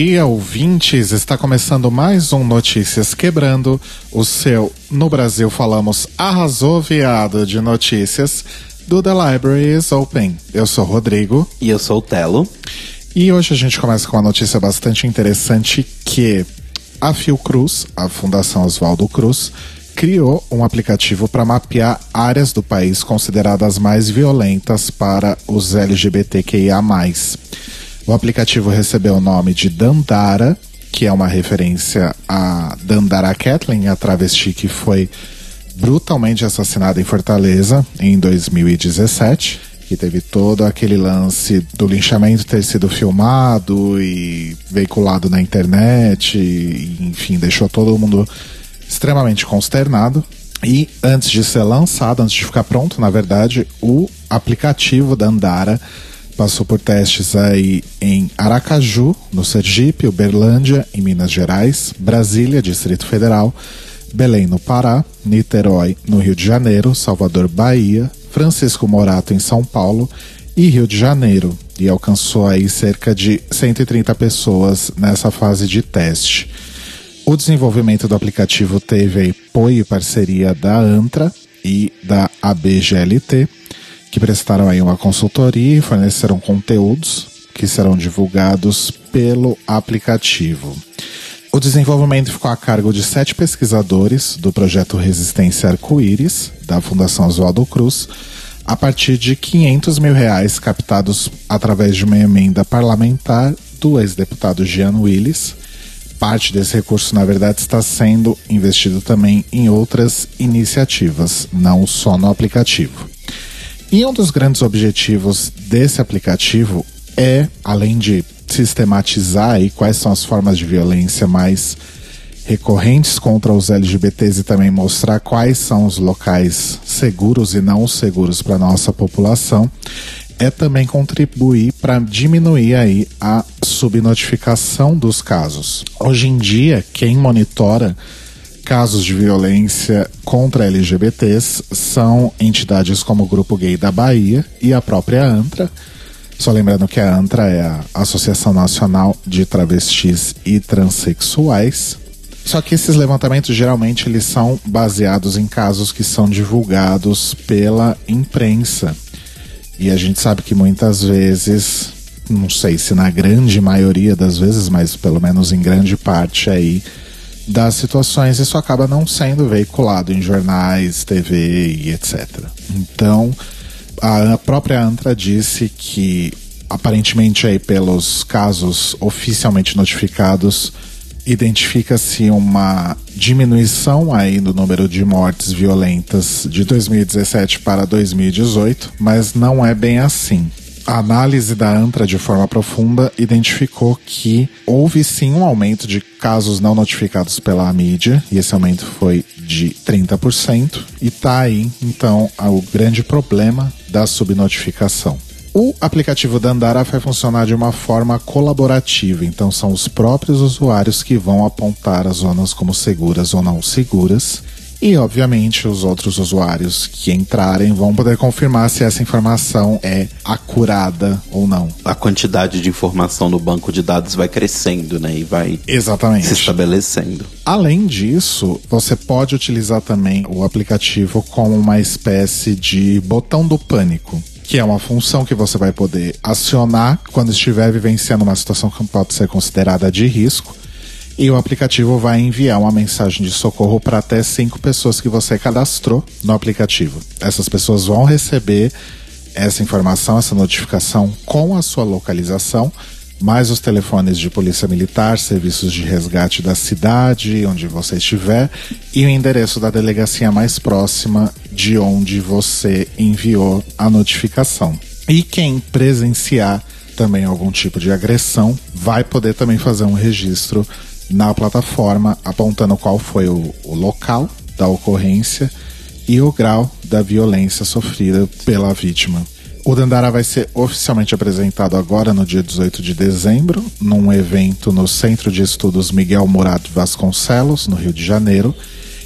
Dia, ouvintes! Está começando mais um Notícias Quebrando, o seu, no Brasil falamos, arrasou viado de notícias do The Library is Open. Eu sou Rodrigo. E eu sou o Telo. E hoje a gente começa com uma notícia bastante interessante que a Fiocruz, a Fundação Oswaldo Cruz, criou um aplicativo para mapear áreas do país consideradas mais violentas para os LGBTQIA+. O aplicativo recebeu o nome de Dandara, que é uma referência a Dandara Kathleen, a travesti que foi brutalmente assassinada em Fortaleza em 2017 que teve todo aquele lance do linchamento ter sido filmado e veiculado na internet, e, enfim, deixou todo mundo extremamente consternado. E antes de ser lançado, antes de ficar pronto, na verdade, o aplicativo da Andara passou por testes aí em Aracaju, no Sergipe, Uberlândia, em Minas Gerais, Brasília, Distrito Federal, Belém, no Pará, Niterói, no Rio de Janeiro, Salvador, Bahia, Francisco Morato, em São Paulo e Rio de Janeiro, e alcançou aí cerca de 130 pessoas nessa fase de teste. O desenvolvimento do aplicativo teve apoio e parceria da ANTRA e da ABGLT, que prestaram aí uma consultoria e forneceram conteúdos que serão divulgados pelo aplicativo. O desenvolvimento ficou a cargo de sete pesquisadores do projeto Resistência Arco-Íris, da Fundação Oswaldo Cruz, a partir de 500 mil reais captados através de uma emenda parlamentar do ex-deputado Jean Willis. Parte desse recurso, na verdade, está sendo investido também em outras iniciativas, não só no aplicativo. E um dos grandes objetivos desse aplicativo é, além de sistematizar aí quais são as formas de violência mais recorrentes contra os LGBTs e também mostrar quais são os locais seguros e não seguros para nossa população, é também contribuir para diminuir aí a subnotificação dos casos. Hoje em dia, quem monitora casos de violência contra LGBTs são entidades como o Grupo Gay da Bahia e a própria ANTRA. Só lembrando que a ANTRA é a Associação Nacional de Travestis e Transsexuais. Só que esses levantamentos geralmente eles são baseados em casos que são divulgados pela imprensa. E a gente sabe que muitas vezes, não sei se na grande maioria das vezes, mas pelo menos em grande parte aí, das situações, isso acaba não sendo veiculado em jornais, TV e etc. Então, a própria ANTRA disse que, aparentemente, aí, pelos casos oficialmente notificados, identifica-se uma diminuição aí no número de mortes violentas de 2017 para 2018, mas não é bem assim. A análise da ANTRA de forma profunda identificou que houve sim um aumento de casos não notificados pela mídia, e esse aumento foi de 30%, e tá aí então o grande problema da subnotificação. O aplicativo da Andara vai funcionar de uma forma colaborativa, então são os próprios usuários que vão apontar as zonas como seguras ou não seguras e, obviamente, os outros usuários que entrarem vão poder confirmar se essa informação é acurada ou não. A quantidade de informação no banco de dados vai crescendo, né? E vai Exatamente. se estabelecendo. Além disso, você pode utilizar também o aplicativo como uma espécie de botão do pânico que é uma função que você vai poder acionar quando estiver vivenciando uma situação que pode ser considerada de risco e o aplicativo vai enviar uma mensagem de socorro para até cinco pessoas que você cadastrou no aplicativo. Essas pessoas vão receber essa informação, essa notificação com a sua localização, mais os telefones de polícia militar, serviços de resgate da cidade onde você estiver e o endereço da delegacia mais próxima de onde você enviou a notificação. E quem presenciar também algum tipo de agressão vai poder também fazer um registro na plataforma, apontando qual foi o, o local da ocorrência e o grau da violência sofrida pela vítima. O Dandara vai ser oficialmente apresentado agora no dia 18 de dezembro, num evento no Centro de Estudos Miguel Murad Vasconcelos, no Rio de Janeiro,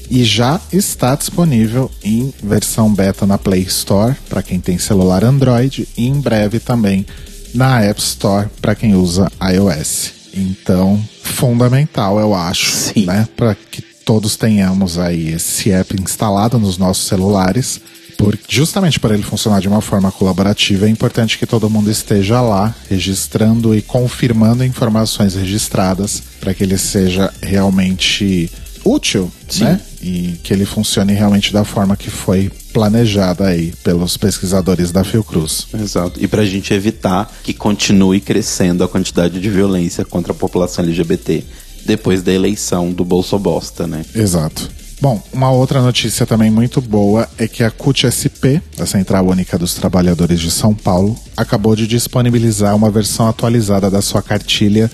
e já está disponível em versão beta na Play Store para quem tem celular Android e em breve também na App Store para quem usa iOS. Então, fundamental, eu acho, Sim. né? Para que todos tenhamos aí esse app instalado nos nossos celulares. Por, justamente para ele funcionar de uma forma colaborativa, é importante que todo mundo esteja lá, registrando e confirmando informações registradas, para que ele seja realmente útil, Sim. né? E que ele funcione realmente da forma que foi planejada aí pelos pesquisadores da Fiocruz. Exato. E pra gente evitar que continue crescendo a quantidade de violência contra a população LGBT depois da eleição do Bolso Bosta, né? Exato. Bom, uma outra notícia também muito boa é que a CUT-SP, a Central Única dos Trabalhadores de São Paulo, acabou de disponibilizar uma versão atualizada da sua cartilha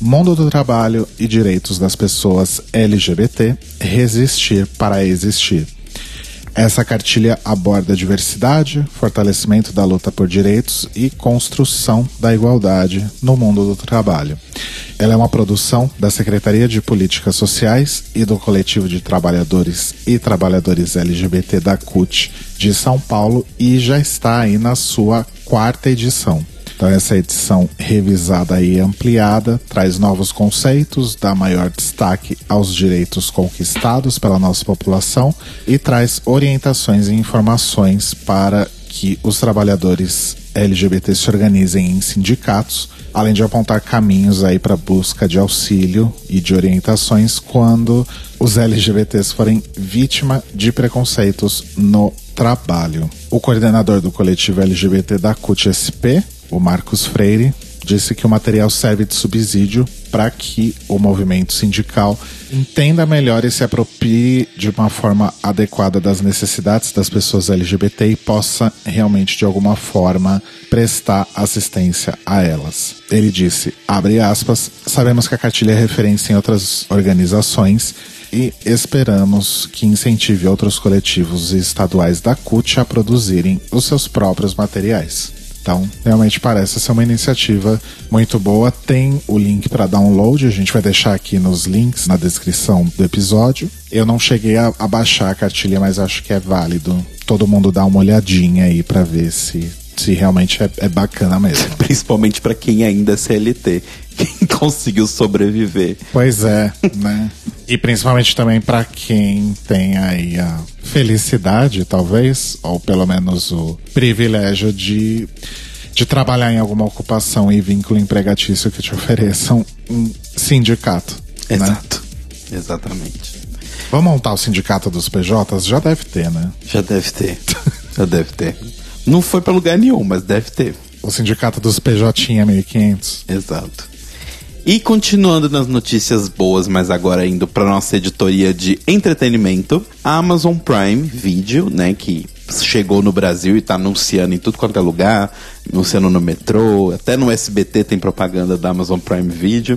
Mundo do Trabalho e Direitos das Pessoas LGBT Resistir para Existir. Essa cartilha aborda diversidade, fortalecimento da luta por direitos e construção da igualdade no mundo do trabalho. Ela é uma produção da Secretaria de Políticas Sociais e do Coletivo de Trabalhadores e Trabalhadores LGBT da CUT de São Paulo e já está aí na sua quarta edição. Então essa edição revisada e ampliada traz novos conceitos, dá maior destaque aos direitos conquistados pela nossa população e traz orientações e informações para que os trabalhadores LGBT se organizem em sindicatos, além de apontar caminhos aí para busca de auxílio e de orientações quando os LGBTs forem vítima de preconceitos no trabalho. O coordenador do coletivo LGBT da CUT-SP, o Marcos Freire, disse que o material serve de subsídio para que o movimento sindical entenda melhor e se aproprie de uma forma adequada das necessidades das pessoas LGBT e possa realmente de alguma forma prestar assistência a elas. Ele disse, abre aspas, sabemos que a cartilha é referência em outras organizações e esperamos que incentive outros coletivos estaduais da CUT a produzirem os seus próprios materiais. Então, realmente parece ser uma iniciativa muito boa. Tem o link para download, a gente vai deixar aqui nos links na descrição do episódio. Eu não cheguei a, a baixar a cartilha, mas acho que é válido todo mundo dar uma olhadinha aí para ver se, se realmente é, é bacana mesmo. Principalmente pra quem ainda é CLT, quem conseguiu sobreviver. Pois é, né? E principalmente também para quem tem aí a felicidade, talvez, ou pelo menos o privilégio de, de trabalhar em alguma ocupação e vínculo empregatício que te ofereçam um sindicato. Né? Exato. Exatamente. Vamos montar o sindicato dos PJs? Já deve ter, né? Já deve ter. Já deve ter. Não foi pra lugar nenhum, mas deve ter. O sindicato dos PJ 1500. Exato. E continuando nas notícias boas, mas agora indo para nossa editoria de entretenimento, a Amazon Prime Video, né, que chegou no Brasil e tá anunciando em tudo quanto é lugar, anunciando no metrô, até no SBT tem propaganda da Amazon Prime Video,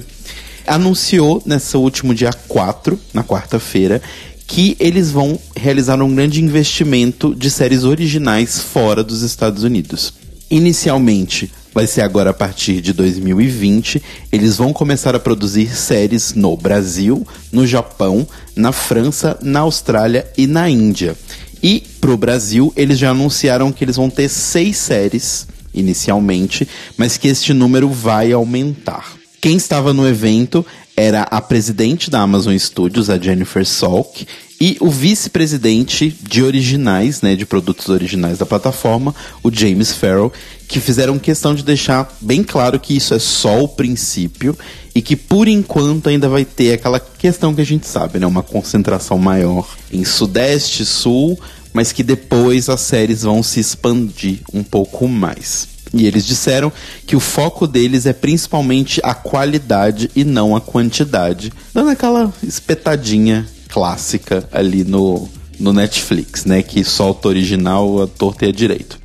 anunciou nesse último dia 4, na quarta-feira, que eles vão realizar um grande investimento de séries originais fora dos Estados Unidos. Inicialmente, vai ser agora a partir de 2020. Eles vão começar a produzir séries no Brasil, no Japão, na França, na Austrália e na Índia. E pro Brasil, eles já anunciaram que eles vão ter seis séries inicialmente, mas que este número vai aumentar. Quem estava no evento era a presidente da Amazon Studios, a Jennifer Salk, e o vice-presidente de originais, né, de produtos originais da plataforma, o James Farrell, que fizeram questão de deixar bem claro que isso é só o princípio e que por enquanto ainda vai ter aquela questão que a gente sabe, né, uma concentração maior em Sudeste, Sul, mas que depois as séries vão se expandir um pouco mais. E eles disseram que o foco deles é principalmente a qualidade e não a quantidade, dando aquela espetadinha clássica ali no, no Netflix, né? Que solta original, a torta e a direito.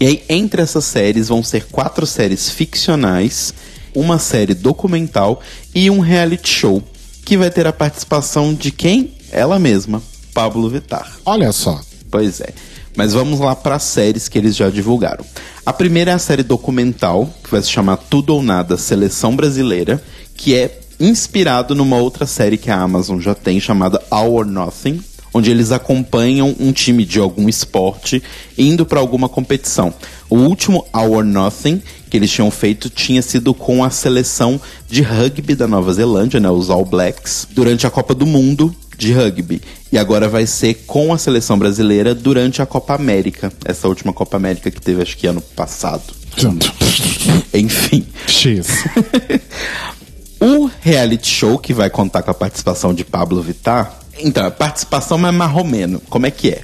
E aí, entre essas séries, vão ser quatro séries ficcionais, uma série documental e um reality show, que vai ter a participação de quem? Ela mesma, Pablo Vittar. Olha só. Pois é. Mas vamos lá para as séries que eles já divulgaram. A primeira é a série documental, que vai se chamar Tudo ou Nada Seleção Brasileira, que é inspirado numa outra série que a Amazon já tem, chamada All or Nothing, onde eles acompanham um time de algum esporte indo para alguma competição. O último Our Nothing que eles tinham feito tinha sido com a seleção de rugby da Nova Zelândia, né, os All Blacks, durante a Copa do Mundo de rugby. E agora vai ser com a seleção brasileira durante a Copa América, essa última Copa América que teve acho que ano passado. Enfim. X. o reality show que vai contar com a participação de Pablo Vittar. Então, a participação é marromeno. Como é que é?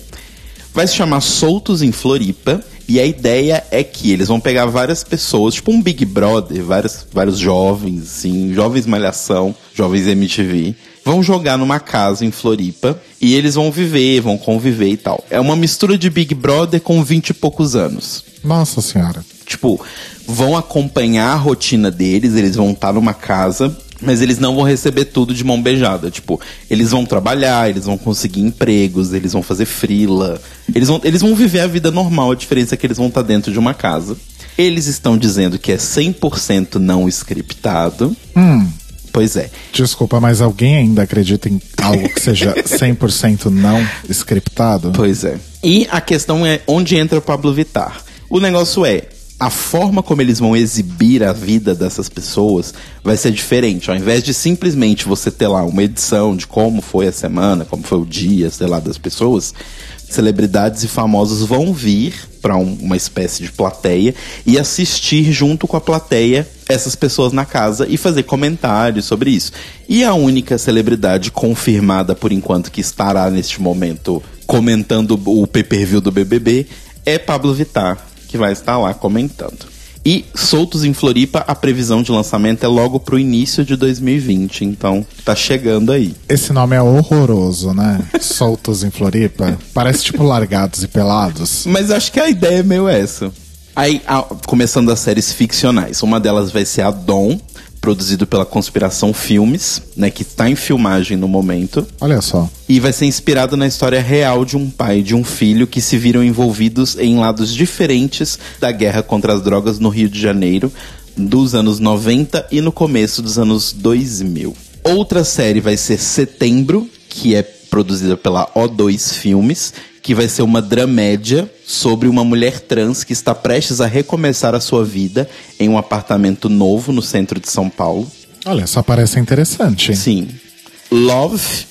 Vai se chamar Soltos em Floripa. E a ideia é que eles vão pegar várias pessoas, tipo um Big Brother, vários, vários jovens, assim, jovens malhação, jovens MTV, vão jogar numa casa em Floripa e eles vão viver, vão conviver e tal. É uma mistura de Big Brother com 20 e poucos anos. Nossa senhora. Tipo, vão acompanhar a rotina deles, eles vão estar numa casa, mas eles não vão receber tudo de mão beijada. Tipo, eles vão trabalhar, eles vão conseguir empregos, eles vão fazer frila, eles vão, eles vão viver a vida normal, a diferença é que eles vão estar dentro de uma casa. Eles estão dizendo que é 100% não scriptado. Hum. Pois é. Desculpa, mas alguém ainda acredita em algo que seja 100% não scriptado? Pois é. E a questão é onde entra o Pablo Vittar. O negócio é, a forma como eles vão exibir a vida dessas pessoas vai ser diferente. Ao invés de simplesmente você ter lá uma edição de como foi a semana, como foi o dia, sei lá, das pessoas, celebridades e famosos vão vir para um, uma espécie de plateia e assistir junto com a plateia essas pessoas na casa e fazer comentários sobre isso. E a única celebridade confirmada por enquanto que estará neste momento comentando o pay-per-view do BBB é Pablo Vittar que vai estar lá comentando. E Soltos em Floripa, a previsão de lançamento é logo pro início de 2020, então tá chegando aí. Esse nome é horroroso, né? Soltos em Floripa. Parece tipo largados e pelados. Mas acho que a ideia é meio essa. Aí, a, começando as séries ficcionais. Uma delas vai ser a Dom, produzido pela Conspiração Filmes, né, que está em filmagem no momento. Olha só. E vai ser inspirado na história real de um pai e de um filho que se viram envolvidos em lados diferentes da guerra contra as drogas no Rio de Janeiro dos anos 90 e no começo dos anos 2000. Outra série vai ser Setembro, que é produzida pela O2 Filmes, que vai ser uma dramédia sobre uma mulher trans que está prestes a recomeçar a sua vida em um apartamento novo no centro de São Paulo. Olha, só parece interessante. Sim. Love,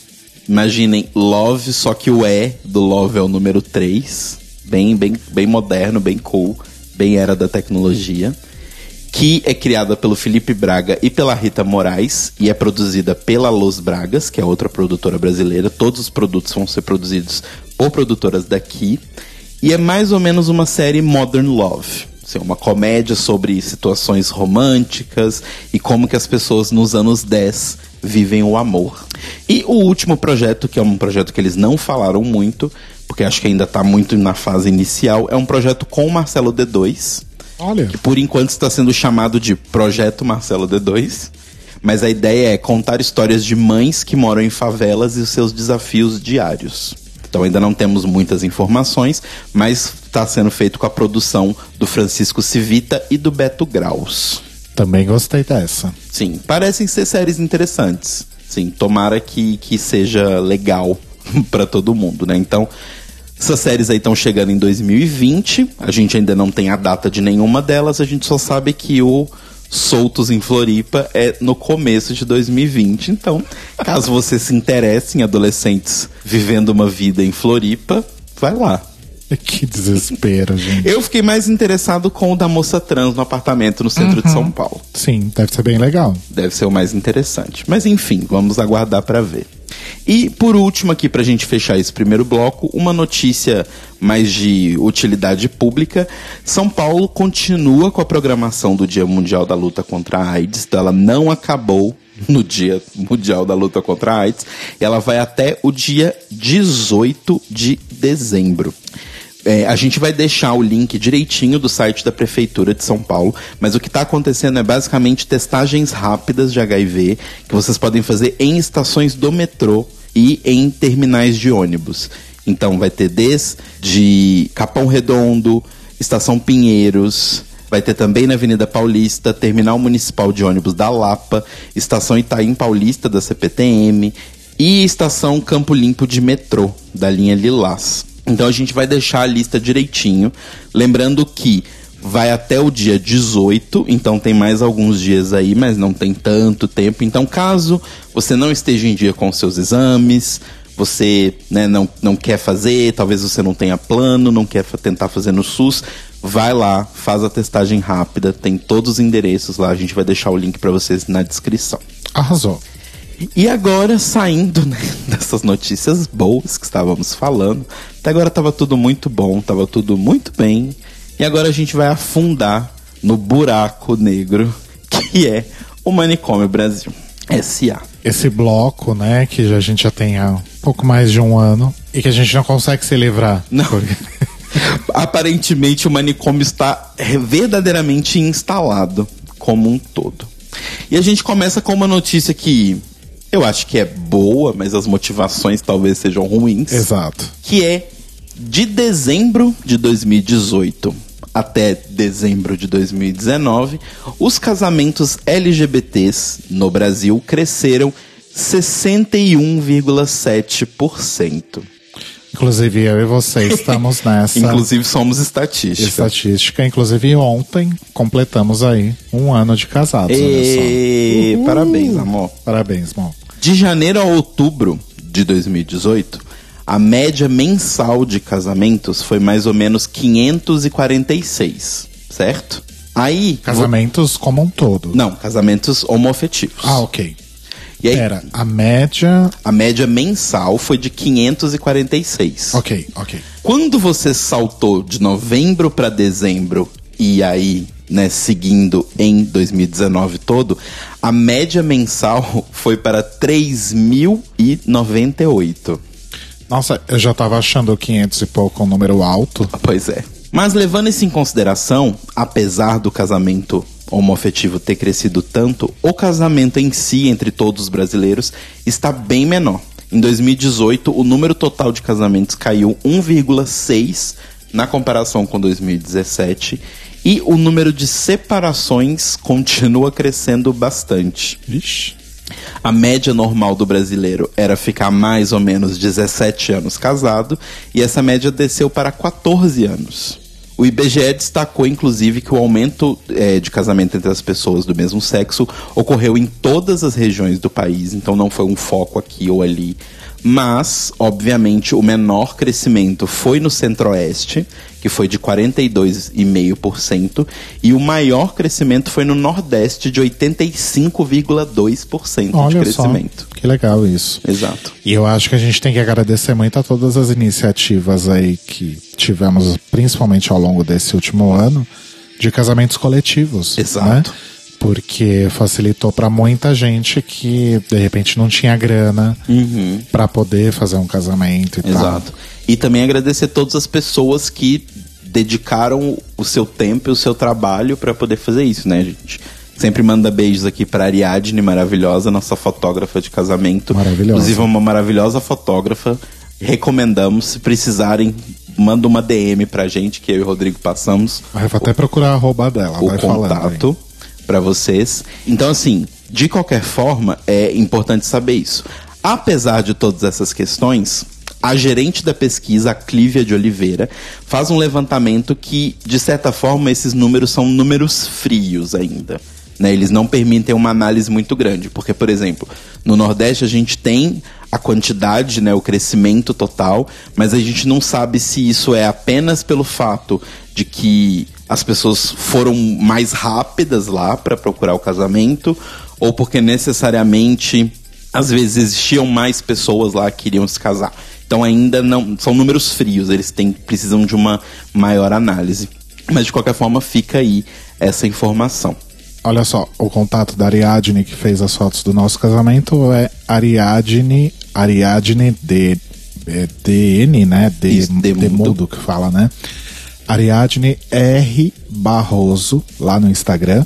imaginem Love, só que o E do Love é o número 3. Bem, bem, bem moderno, bem cool, bem era da tecnologia que é criada pelo Felipe Braga e pela Rita Moraes e é produzida pela Los Bragas, que é outra produtora brasileira. Todos os produtos vão ser produzidos por produtoras daqui. E é mais ou menos uma série Modern Love. Assim, uma comédia sobre situações românticas e como que as pessoas nos anos 10 vivem o amor. E o último projeto, que é um projeto que eles não falaram muito, porque acho que ainda está muito na fase inicial, é um projeto com o Marcelo D2 Olha. Que por enquanto está sendo chamado de Projeto Marcelo D2. Mas a ideia é contar histórias de mães que moram em favelas e os seus desafios diários. Então ainda não temos muitas informações, mas está sendo feito com a produção do Francisco Civita e do Beto Graus. Também gostei dessa. Sim, parecem ser séries interessantes. Sim, tomara que, que seja legal para todo mundo, né? Então, essas séries aí estão chegando em 2020. A gente ainda não tem a data de nenhuma delas. A gente só sabe que o Soltos em Floripa é no começo de 2020. Então, caso você se interesse em adolescentes vivendo uma vida em Floripa, vai lá. Que desespero, gente. Eu fiquei mais interessado com o da moça trans no apartamento no centro uhum. de São Paulo. Sim, deve ser bem legal. Deve ser o mais interessante. Mas enfim, vamos aguardar para ver. E por último aqui pra gente fechar esse primeiro bloco, uma notícia mais de utilidade pública. São Paulo continua com a programação do Dia Mundial da Luta contra a AIDS, então ela não acabou no Dia Mundial da Luta contra a AIDS, ela vai até o dia 18 de dezembro. É, a gente vai deixar o link direitinho do site da Prefeitura de São Paulo, mas o que está acontecendo é basicamente testagens rápidas de HIV que vocês podem fazer em estações do metrô e em terminais de ônibus. Então vai ter desde Capão Redondo, Estação Pinheiros, vai ter também na Avenida Paulista, Terminal Municipal de Ônibus da Lapa, Estação Itaim Paulista da CPTM, e estação Campo Limpo de metrô, da linha Lilás. Então a gente vai deixar a lista direitinho, lembrando que vai até o dia 18, então tem mais alguns dias aí, mas não tem tanto tempo. Então, caso você não esteja em dia com seus exames, você né, não, não quer fazer, talvez você não tenha plano, não quer tentar fazer no SUS, vai lá, faz a testagem rápida, tem todos os endereços lá, a gente vai deixar o link para vocês na descrição. Arrasou. E agora, saindo né, dessas notícias boas que estávamos falando, até agora estava tudo muito bom, estava tudo muito bem, e agora a gente vai afundar no buraco negro que é o Manicômio Brasil. SA. Esse bloco, né, que a gente já tem há pouco mais de um ano e que a gente não consegue se livrar. Não. Aparentemente o manicômio está verdadeiramente instalado como um todo. E a gente começa com uma notícia que eu acho que é boa, mas as motivações talvez sejam ruins. Exato. Que é de dezembro de 2018 até dezembro de 2019, os casamentos LGBTs no Brasil cresceram 61,7%. Inclusive eu e você estamos nessa. Inclusive somos estatística. Estatística. Inclusive ontem completamos aí um ano de casados. E... Parabéns, amor. Parabéns, amor. De janeiro a outubro de 2018, a média mensal de casamentos foi mais ou menos 546, certo? Aí. Casamentos como um todo. Não, casamentos homoafetivos. Ah, ok. E aí, Pera, a média. A média mensal foi de 546. Ok, ok. Quando você saltou de novembro para dezembro e aí, né, seguindo em 2019 todo, a média mensal foi para 3.098. Nossa, eu já tava achando 500 e pouco um número alto. Pois é. Mas levando isso em consideração, apesar do casamento homoafetivo ter crescido tanto, o casamento em si entre todos os brasileiros está bem menor. Em 2018, o número total de casamentos caiu 1,6 na comparação com 2017 e o número de separações continua crescendo bastante. Vixe. A média normal do brasileiro era ficar mais ou menos 17 anos casado e essa média desceu para 14 anos. O IBGE destacou, inclusive, que o aumento é, de casamento entre as pessoas do mesmo sexo ocorreu em todas as regiões do país, então não foi um foco aqui ou ali. Mas, obviamente, o menor crescimento foi no Centro-Oeste, que foi de 42,5%, e o maior crescimento foi no Nordeste, de 85,2% de crescimento. Só, que legal isso. Exato. E eu acho que a gente tem que agradecer muito a todas as iniciativas aí que tivemos, principalmente ao longo desse último ano, de casamentos coletivos. Né? Exato. Né? Porque facilitou para muita gente que de repente não tinha grana uhum. para poder fazer um casamento e Exato. tal. E também agradecer todas as pessoas que dedicaram o seu tempo e o seu trabalho para poder fazer isso, né, gente? Sempre manda beijos aqui para Ariadne, maravilhosa, nossa fotógrafa de casamento. Maravilhosa. Inclusive, uma maravilhosa fotógrafa. Recomendamos, se precisarem, manda uma DM pra gente, que eu e o Rodrigo passamos. Eu vou até procurar a arroba dela, o vai contato para vocês. Então, assim, de qualquer forma, é importante saber isso. Apesar de todas essas questões, a gerente da pesquisa, a Clívia de Oliveira, faz um levantamento que, de certa forma, esses números são números frios ainda. Né? Eles não permitem uma análise muito grande. Porque, por exemplo, no Nordeste a gente tem a quantidade, né, o crescimento total, mas a gente não sabe se isso é apenas pelo fato de que as pessoas foram mais rápidas lá para procurar o casamento ou porque necessariamente às vezes existiam mais pessoas lá que queriam se casar. Então ainda não são números frios, eles têm, precisam de uma maior análise. Mas de qualquer forma fica aí essa informação. Olha só, o contato da Ariadne que fez as fotos do nosso casamento é Ariadne, Ariadne de, é, DN, né? De, Isso, Demudo. que fala, né? Ariadne R Barroso lá no Instagram.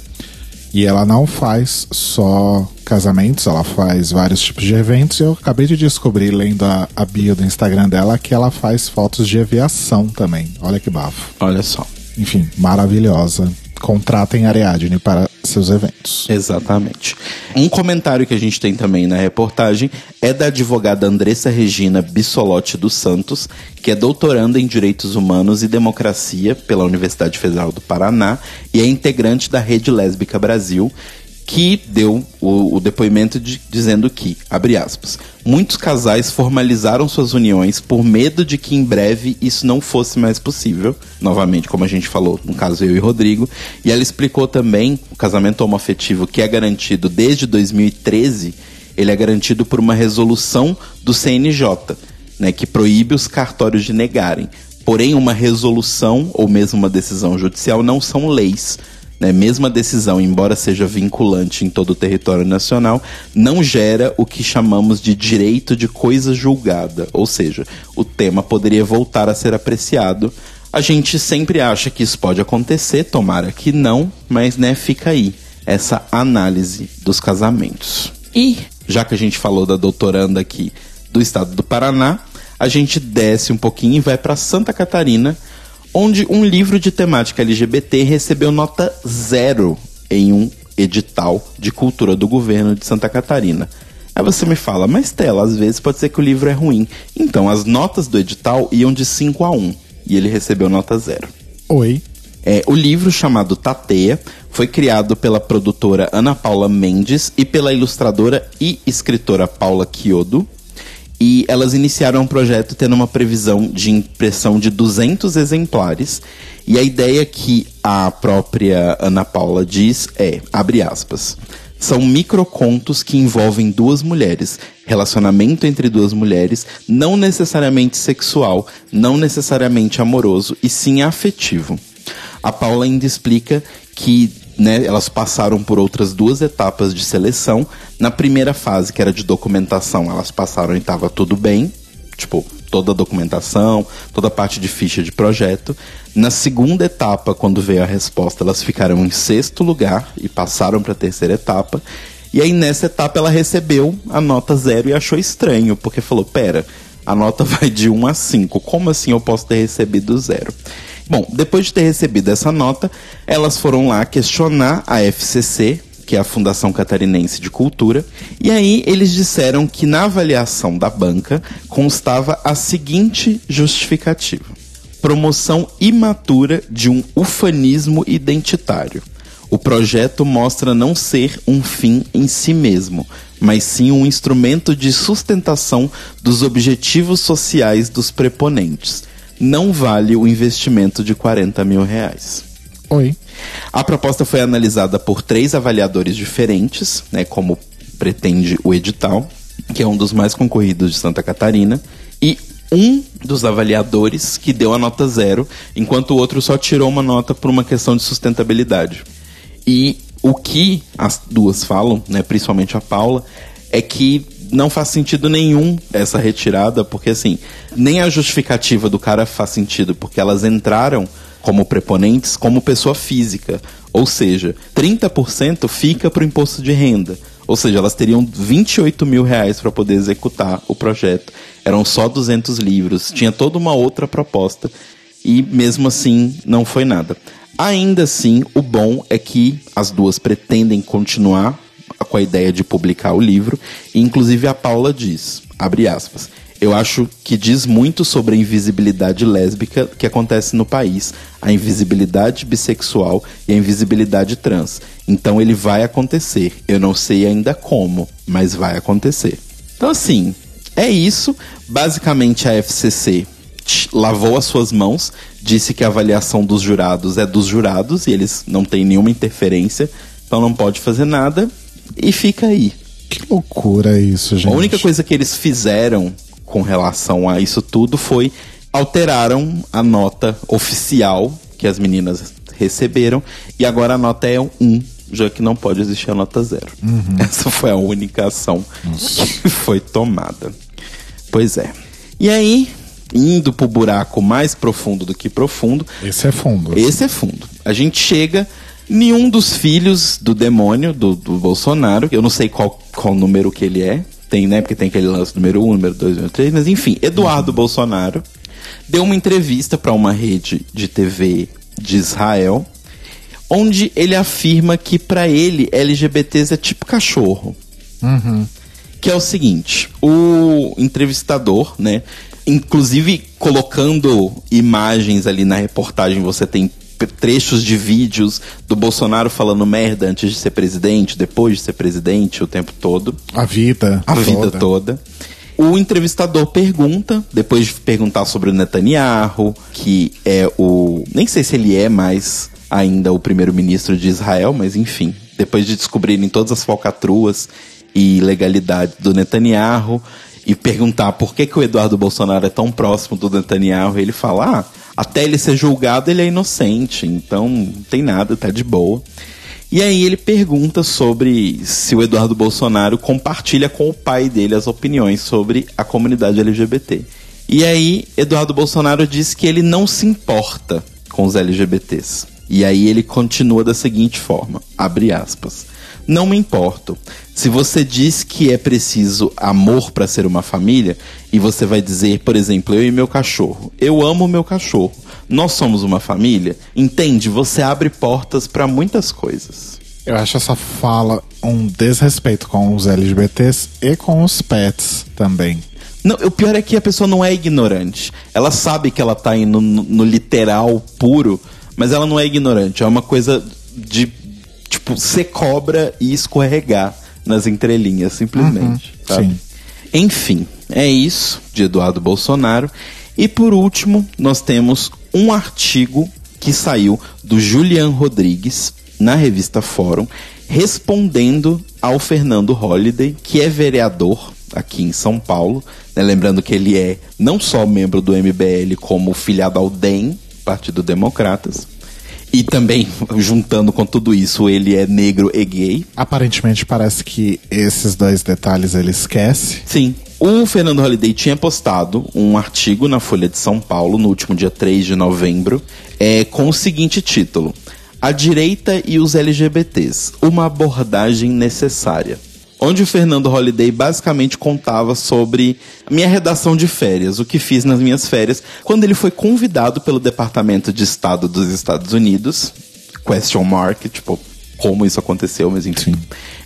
E ela não faz só casamentos, ela faz vários tipos de eventos. E eu acabei de descobrir, lendo a, a bio do Instagram dela, que ela faz fotos de aviação também. Olha que bafo. Olha só. Enfim, maravilhosa. Contratem Ariadne para seus eventos. Exatamente. Um comentário que a gente tem também na reportagem é da advogada Andressa Regina Bissolotti dos Santos, que é doutoranda em Direitos Humanos e Democracia pela Universidade Federal do Paraná e é integrante da Rede Lésbica Brasil que deu o, o depoimento de, dizendo que, abre aspas, muitos casais formalizaram suas uniões por medo de que em breve isso não fosse mais possível. Novamente, como a gente falou, no caso eu e Rodrigo. E ela explicou também o casamento homoafetivo que é garantido desde 2013, ele é garantido por uma resolução do CNJ, né, que proíbe os cartórios de negarem. Porém, uma resolução ou mesmo uma decisão judicial não são leis né, mesmo a decisão, embora seja vinculante em todo o território nacional, não gera o que chamamos de direito de coisa julgada, ou seja, o tema poderia voltar a ser apreciado. A gente sempre acha que isso pode acontecer, tomara que não, mas né, fica aí essa análise dos casamentos. E já que a gente falou da doutoranda aqui do estado do Paraná, a gente desce um pouquinho e vai para Santa Catarina onde um livro de temática LGBT recebeu nota zero em um edital de cultura do governo de Santa Catarina. Aí você me fala, mas Tela, às vezes pode ser que o livro é ruim. Então, as notas do edital iam de 5 a 1 e ele recebeu nota zero. Oi. É, o livro chamado Tateia foi criado pela produtora Ana Paula Mendes e pela ilustradora e escritora Paula Chiodo. E elas iniciaram um projeto tendo uma previsão de impressão de 200 exemplares. E a ideia que a própria Ana Paula diz é, abre aspas, são microcontos que envolvem duas mulheres, relacionamento entre duas mulheres, não necessariamente sexual, não necessariamente amoroso, e sim afetivo. A Paula ainda explica que né, elas passaram por outras duas etapas de seleção. Na primeira fase, que era de documentação, elas passaram e estava tudo bem. Tipo, toda a documentação, toda a parte de ficha de projeto. Na segunda etapa, quando veio a resposta, elas ficaram em sexto lugar e passaram para a terceira etapa. E aí nessa etapa ela recebeu a nota zero e achou estranho, porque falou: pera, a nota vai de 1 a 5, como assim eu posso ter recebido zero? Bom, depois de ter recebido essa nota, elas foram lá questionar a FCC, que é a Fundação Catarinense de Cultura, e aí eles disseram que na avaliação da banca constava a seguinte justificativa: promoção imatura de um ufanismo identitário. O projeto mostra não ser um fim em si mesmo, mas sim um instrumento de sustentação dos objetivos sociais dos preponentes não vale o investimento de 40 mil reais. Oi. A proposta foi analisada por três avaliadores diferentes, né, como pretende o edital, que é um dos mais concorridos de Santa Catarina, e um dos avaliadores que deu a nota zero, enquanto o outro só tirou uma nota por uma questão de sustentabilidade. E o que as duas falam, né, principalmente a Paula, é que não faz sentido nenhum essa retirada, porque assim, nem a justificativa do cara faz sentido, porque elas entraram como preponentes como pessoa física. Ou seja, 30% fica para o imposto de renda. Ou seja, elas teriam 28 mil reais para poder executar o projeto. Eram só 200 livros. Tinha toda uma outra proposta. E mesmo assim, não foi nada. Ainda assim, o bom é que as duas pretendem continuar com a ideia de publicar o livro. E, inclusive a Paula diz, abre aspas, eu acho que diz muito sobre a invisibilidade lésbica que acontece no país, a invisibilidade bissexual e a invisibilidade trans. Então ele vai acontecer. Eu não sei ainda como, mas vai acontecer. Então assim, é isso. Basicamente a FCC lavou as suas mãos, disse que a avaliação dos jurados é dos jurados e eles não têm nenhuma interferência, então não pode fazer nada e fica aí. Que loucura isso, gente. A única coisa que eles fizeram com relação a isso tudo foi alteraram a nota oficial que as meninas receberam e agora a nota é um, já que não pode existir a nota zero. Uhum. Essa foi a única ação Nossa. que foi tomada. Pois é. E aí, indo pro buraco mais profundo do que profundo. Esse é fundo. Esse é fundo. A gente chega nenhum dos filhos do demônio, do, do Bolsonaro, eu não sei qual, qual número que ele é, tem, né? Porque tem aquele lance número 1, um, número 2, número 3, mas enfim, Eduardo uhum. Bolsonaro deu uma entrevista para uma rede de TV de Israel, onde ele afirma que para ele LGBTs é tipo cachorro. Que é o seguinte, o entrevistador, né, inclusive colocando imagens ali na reportagem, você tem trechos de vídeos do Bolsonaro falando merda antes de ser presidente, depois de ser presidente, o tempo todo. A vida. A toda. vida toda. O entrevistador pergunta, depois de perguntar sobre o Netanyahu, que é o. Nem sei se ele é mais ainda o primeiro-ministro de Israel, mas enfim. Depois de descobrirem todas as falcatruas e ilegalidade do Netanyahu e perguntar por que, que o Eduardo Bolsonaro é tão próximo do Netanyahu, ele fala: ah, até ele ser julgado, ele é inocente, então não tem nada, tá de boa. E aí ele pergunta sobre se o Eduardo Bolsonaro compartilha com o pai dele as opiniões sobre a comunidade LGBT. E aí Eduardo Bolsonaro diz que ele não se importa com os LGBTs. E aí ele continua da seguinte forma, abre aspas. Não me importo. Se você diz que é preciso amor para ser uma família, e você vai dizer, por exemplo, eu e meu cachorro, eu amo meu cachorro, nós somos uma família, entende? Você abre portas para muitas coisas. Eu acho essa fala um desrespeito com os LGBTs e com os pets também. Não, o pior é que a pessoa não é ignorante. Ela sabe que ela tá indo no, no literal puro, mas ela não é ignorante. É uma coisa de, tipo, ser cobra e escorregar nas entrelinhas, simplesmente. Uhum, sabe? sim. Enfim, é isso de Eduardo Bolsonaro. E por último, nós temos um artigo que saiu do Julian Rodrigues na revista Fórum, respondendo ao Fernando Holliday, que é vereador aqui em São Paulo. né? Lembrando que ele é não só membro do MBL, como filiado ao DEM, Partido Democratas. E também, juntando com tudo isso, ele é negro e gay. Aparentemente parece que esses dois detalhes ele esquece. Sim. O Fernando Holliday tinha postado um artigo na Folha de São Paulo no último dia 3 de novembro, é, com o seguinte título: A direita e os LGBTs, uma abordagem necessária. Onde o Fernando Holliday basicamente contava sobre a minha redação de férias, o que fiz nas minhas férias, quando ele foi convidado pelo Departamento de Estado dos Estados Unidos, question mark, tipo, como isso aconteceu, mas enfim.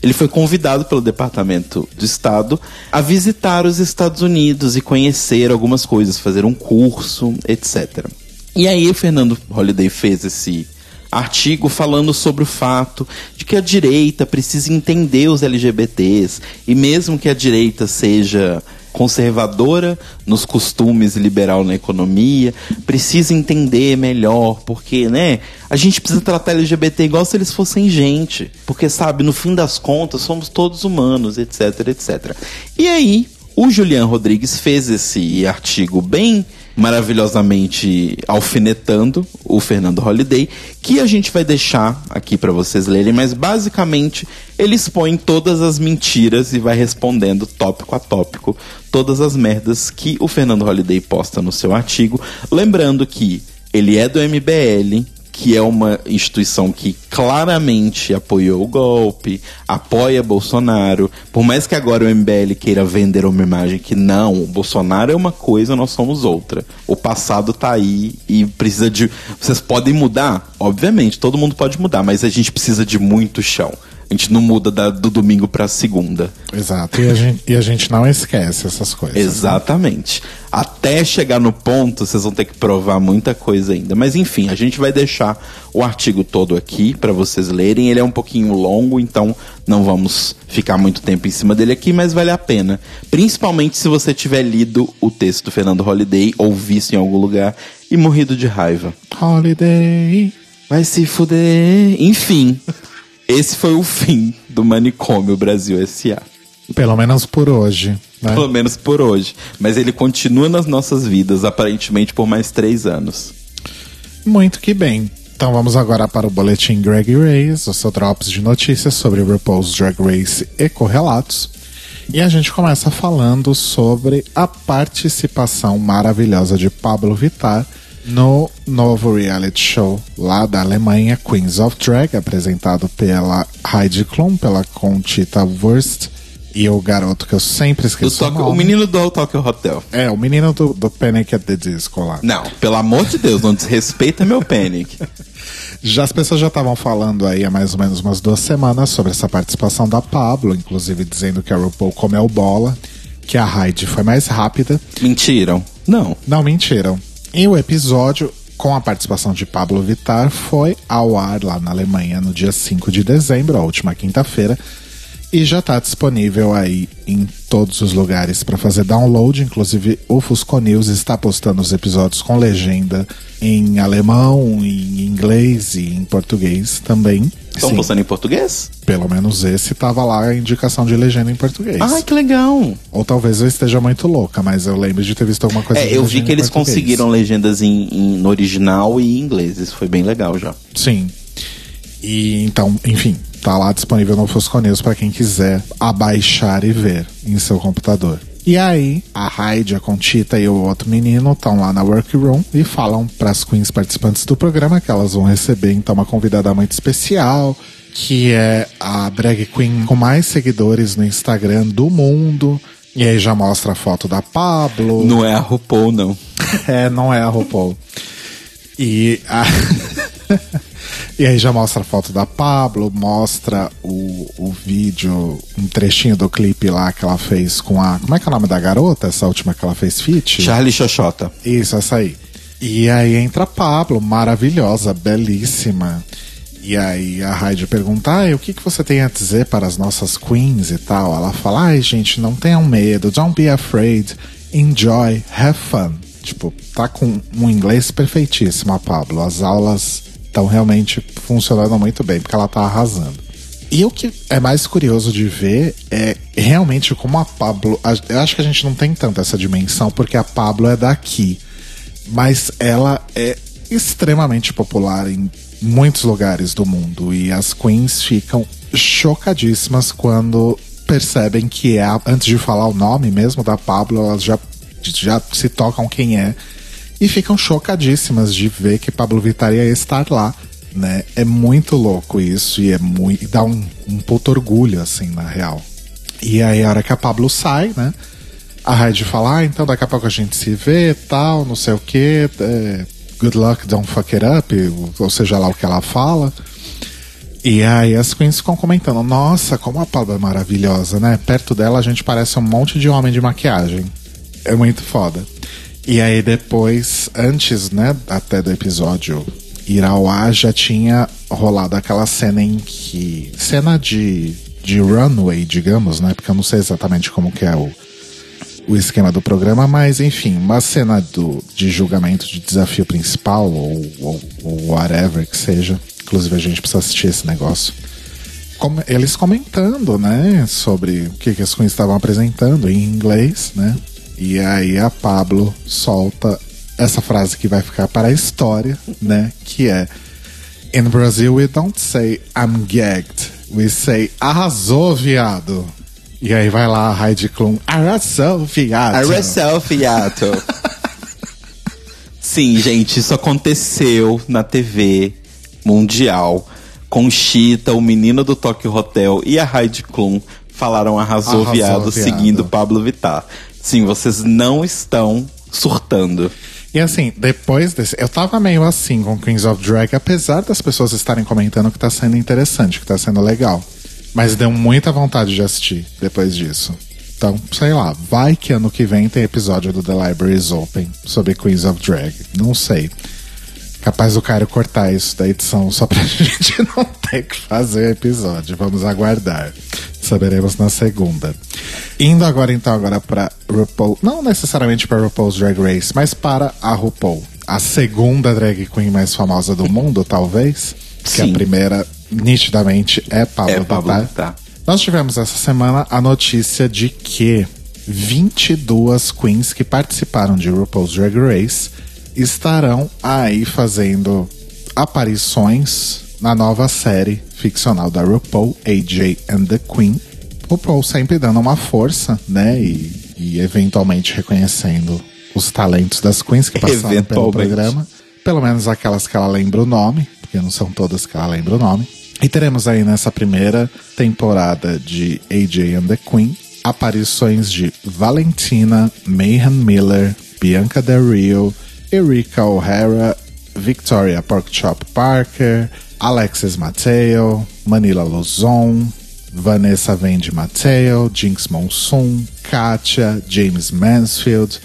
Ele foi convidado pelo Departamento de Estado a visitar os Estados Unidos e conhecer algumas coisas, fazer um curso, etc. E aí o Fernando Holliday fez esse artigo falando sobre o fato de que a direita precisa entender os LGBTs e mesmo que a direita seja conservadora nos costumes liberal na economia, precisa entender melhor, porque, né, a gente precisa tratar LGBT igual se eles fossem gente, porque sabe, no fim das contas somos todos humanos, etc, etc. E aí, o Julian Rodrigues fez esse artigo bem maravilhosamente alfinetando o Fernando Holliday, que a gente vai deixar aqui para vocês lerem, mas basicamente ele expõe todas as mentiras e vai respondendo tópico a tópico todas as merdas que o Fernando Holliday posta no seu artigo, lembrando que ele é do MBL, que é uma instituição que claramente apoiou o golpe, apoia Bolsonaro. Por mais que agora o MBL queira vender uma imagem que não, Bolsonaro é uma coisa, nós somos outra. O passado tá aí e precisa de. Vocês podem mudar? Obviamente, todo mundo pode mudar, mas a gente precisa de muito chão. A gente não muda da- do domingo pra segunda. Exato. E a gente, e a gente não esquece essas coisas. né? Exatamente. Até chegar no ponto, vocês vão ter que provar muita coisa ainda. Mas enfim, a gente vai deixar o artigo todo aqui para vocês lerem. Ele é um pouquinho longo, então não vamos ficar muito tempo em cima dele aqui, mas vale a pena. Principalmente se você tiver lido o texto do Fernando Holliday ou visto em algum lugar e morrido de raiva. Holiday. Vai se fuder. Enfim, esse foi o fim do Manicômio Brasil S.A. Pelo menos por hoje. Né? Pelo menos por hoje. Mas ele continua nas nossas vidas, aparentemente por mais três anos. Muito que bem. Então vamos agora para o boletim Drag Race, o seu drops de notícias sobre RuPaul's Drag Race e correlatos. E a gente começa falando sobre a participação maravilhosa de Pablo Vittar no novo reality show lá da Alemanha, Queens of Drag, apresentado pela Heidi Klum, pela Conchita Wurst E o garoto que eu sempre Do esqueço o Tokyo- nome. o menino do Tokyo Hotel. É, o menino do, do Panic at the Disco lá. Não, pelo amor de Deus, não desrespeita meu Panic. Já as pessoas já estavam falando aí há mais ou menos umas duas semanas sobre essa participação da Pablo, inclusive dizendo que a RuPaul comeu bola, que a Heidi foi mais rápida. Mentiram? Não. Não mentiram. E o episódio, com a participação de Pablo Vittar, foi ao ar lá na Alemanha no dia 5 de dezembro, a última quinta-feira. E já está disponível aí em todos os lugares para fazer download. Inclusive, o Fusco News está postando os episódios com legenda em alemão, em inglês e em português também. Estão postando em português? Pelo menos esse tava lá a indicação de legenda em português. Ai, que legal. Ou talvez eu esteja muito louca, mas eu lembro de ter visto alguma coisa É, eu vi que eles conseguiram legendas em, em- no original e em inglês. Isso foi bem legal já. Sim. E então, enfim, tá lá disponível no Fusco News para quem quiser abaixar e ver em seu computador. E aí, a Heidi, a Conchita e o outro menino estão lá na workroom e falam para as queens participantes do programa que elas vão receber então uma convidada muito especial, que é a drag queen com mais seguidores no Instagram do mundo. E aí já mostra a foto da Pablo. Não é a RuPaul, não. É, não é a RuPaul. E, a... e aí já mostra a foto da Pablo, mostra o, o vídeo, um trechinho do clipe lá que ela fez com a. Como é que é o nome da garota? Essa última que ela fez feat? Charlie Xoxota. Isso, essa aí. E aí entra a Pablo, maravilhosa, belíssima. E aí a Heidi pergunta, ah, o que, que você tem a dizer para as nossas queens e tal? Ela fala, ai gente, não tenham medo, don't be afraid, enjoy, have fun. Tipo, tá com um inglês perfeitíssimo a Pablo. As aulas estão realmente funcionando muito bem, porque ela tá arrasando. E o que é mais curioso de ver é realmente como a Pablo. Eu acho que a gente não tem tanto essa dimensão, porque a Pablo é daqui. Mas ela é extremamente popular em muitos lugares do mundo. E as queens ficam chocadíssimas quando percebem que é. Antes de falar o nome mesmo da Pablo, elas já, já se tocam quem é. E ficam chocadíssimas de ver que Pablo Vittar ia estar lá. Né? É muito louco isso e é muito. E dá um, um puto orgulho, assim, na real. E aí, a hora que a Pablo sai, né? A Heidi fala, ah, então daqui a pouco a gente se vê, tal, não sei o que. good luck, don't fuck it up, ou seja lá o que ela fala. E aí as queens ficam comentando, nossa, como a Pablo é maravilhosa, né? Perto dela a gente parece um monte de homem de maquiagem. É muito foda. E aí depois, antes, né, até do episódio ir ao ar, já tinha rolado aquela cena em que. Cena de, de runway, digamos, né? Porque eu não sei exatamente como que é o, o esquema do programa, mas enfim, uma cena do, de julgamento de desafio principal, ou, ou, ou whatever que seja. Inclusive a gente precisa assistir esse negócio. Eles comentando, né, sobre o que, que as queens estavam apresentando em inglês, né? E aí a Pablo solta essa frase que vai ficar para a história, né? Que é In Brazil we don't say I'm gagged, we say arrasou, viado. E aí vai lá a Heidi Klum, arrasou, viado. Arrasou, fiato. Sim, gente, isso aconteceu na TV mundial. Conchita, o menino do Tokyo Hotel e a Heidi Klum falaram arrasou, Arrasou, viado, viado. seguindo Pablo Vittar. Sim, vocês não estão surtando. E assim, depois desse. Eu tava meio assim com Queens of Drag, apesar das pessoas estarem comentando que tá sendo interessante, que tá sendo legal. Mas deu muita vontade de assistir depois disso. Então, sei lá, vai que ano que vem tem episódio do The Library is Open sobre Queens of Drag. Não sei. Capaz do cara cortar isso da edição só pra gente não ter que fazer episódio. Vamos aguardar. Saberemos na segunda. Indo agora então agora para RuPaul, não necessariamente para RuPaul's Drag Race, mas para a RuPaul, a segunda drag queen mais famosa do mundo, talvez, que a Sim. primeira nitidamente é Pablo, É Pablo Vittar. Vittar. Nós tivemos essa semana a notícia de que 22 queens que participaram de RuPaul's Drag Race estarão aí fazendo aparições na nova série ficcional da RuPaul, AJ and the Queen. RuPaul sempre dando uma força, né? E, e eventualmente reconhecendo os talentos das queens que passaram pelo programa. Pelo menos aquelas que ela lembra o nome, porque não são todas que ela lembra o nome. E teremos aí nessa primeira temporada de AJ and the Queen aparições de Valentina, Mayhem Miller, Bianca Del Rio, Erika O'Hara, Victoria Porkchop Parker, Alexis Mateo, Manila Luzon, Vanessa Vendi Mateo, Jinx Monsoon, Katia, James Mansfield,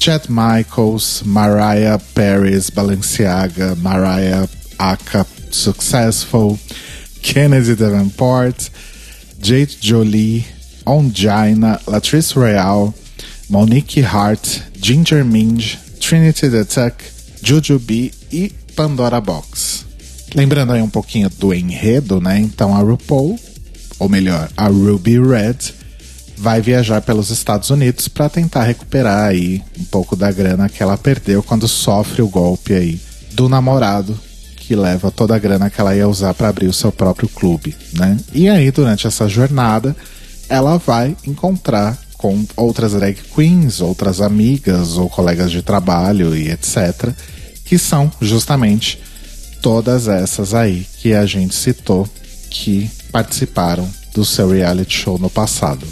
Chet Michaels, Mariah Paris Balenciaga, Mariah Aka Successful, Kennedy Davenport, Jade Jolie, Ongina, Latrice Royale, Monique Hart, Ginger Minge, Trinity the Tuck, Jujubee e Pandora Box. Lembrando aí um pouquinho do enredo, né? Então a RuPaul, ou melhor, a Ruby Red, vai viajar pelos Estados Unidos para tentar recuperar aí um pouco da grana que ela perdeu quando sofre o golpe aí do namorado que leva toda a grana que ela ia usar para abrir o seu próprio clube, né? E aí durante essa jornada ela vai encontrar com outras drag queens, outras amigas ou colegas de trabalho e etc, que são justamente todas essas aí que a gente citou que participaram do seu reality show no passado.